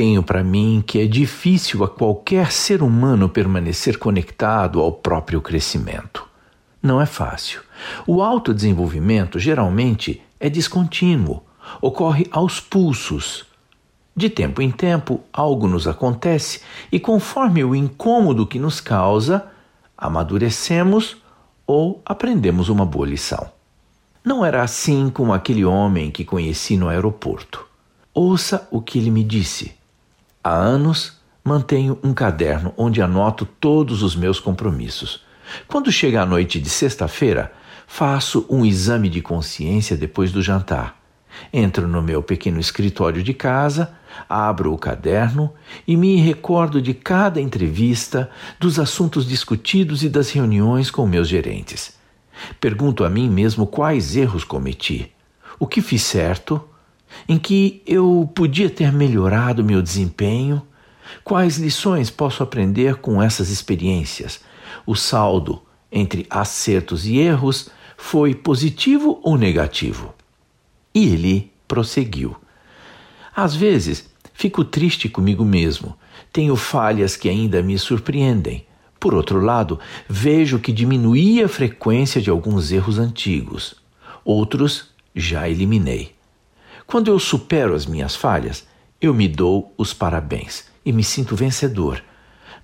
tenho para mim que é difícil a qualquer ser humano permanecer conectado ao próprio crescimento. Não é fácil. O autodesenvolvimento geralmente é descontínuo, ocorre aos pulsos. De tempo em tempo, algo nos acontece e, conforme o incômodo que nos causa, amadurecemos ou aprendemos uma boa lição. Não era assim com aquele homem que conheci no aeroporto. Ouça o que ele me disse. Há anos mantenho um caderno onde anoto todos os meus compromissos. Quando chega a noite de sexta-feira, faço um exame de consciência depois do jantar. Entro no meu pequeno escritório de casa, abro o caderno e me recordo de cada entrevista, dos assuntos discutidos e das reuniões com meus gerentes. Pergunto a mim mesmo quais erros cometi, o que fiz certo, em que eu podia ter melhorado meu desempenho, quais lições posso aprender com essas experiências. O saldo entre acertos e erros foi positivo ou negativo? E ele prosseguiu. Às vezes fico triste comigo mesmo, tenho falhas que ainda me surpreendem por outro lado, vejo que diminuí a frequência de alguns erros antigos. Outros já eliminei. Quando eu supero as minhas falhas, eu me dou os parabéns e me sinto vencedor.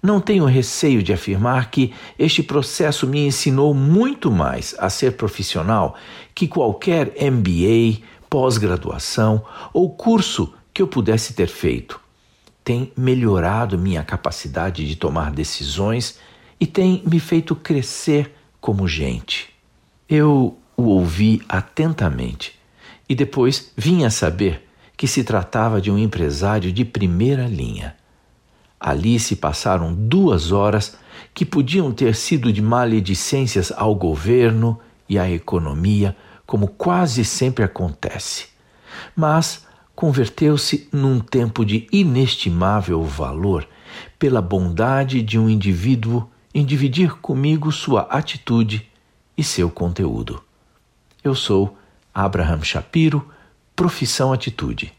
Não tenho receio de afirmar que este processo me ensinou muito mais a ser profissional que qualquer MBA, pós-graduação ou curso que eu pudesse ter feito tem melhorado minha capacidade de tomar decisões e tem me feito crescer como gente. Eu o ouvi atentamente e depois vim a saber que se tratava de um empresário de primeira linha. Ali se passaram duas horas que podiam ter sido de maledicências ao governo e à economia, como quase sempre acontece. Mas converteu-se num tempo de inestimável valor pela bondade de um indivíduo em dividir comigo sua atitude e seu conteúdo. Eu sou Abraham Shapiro, profissão atitude.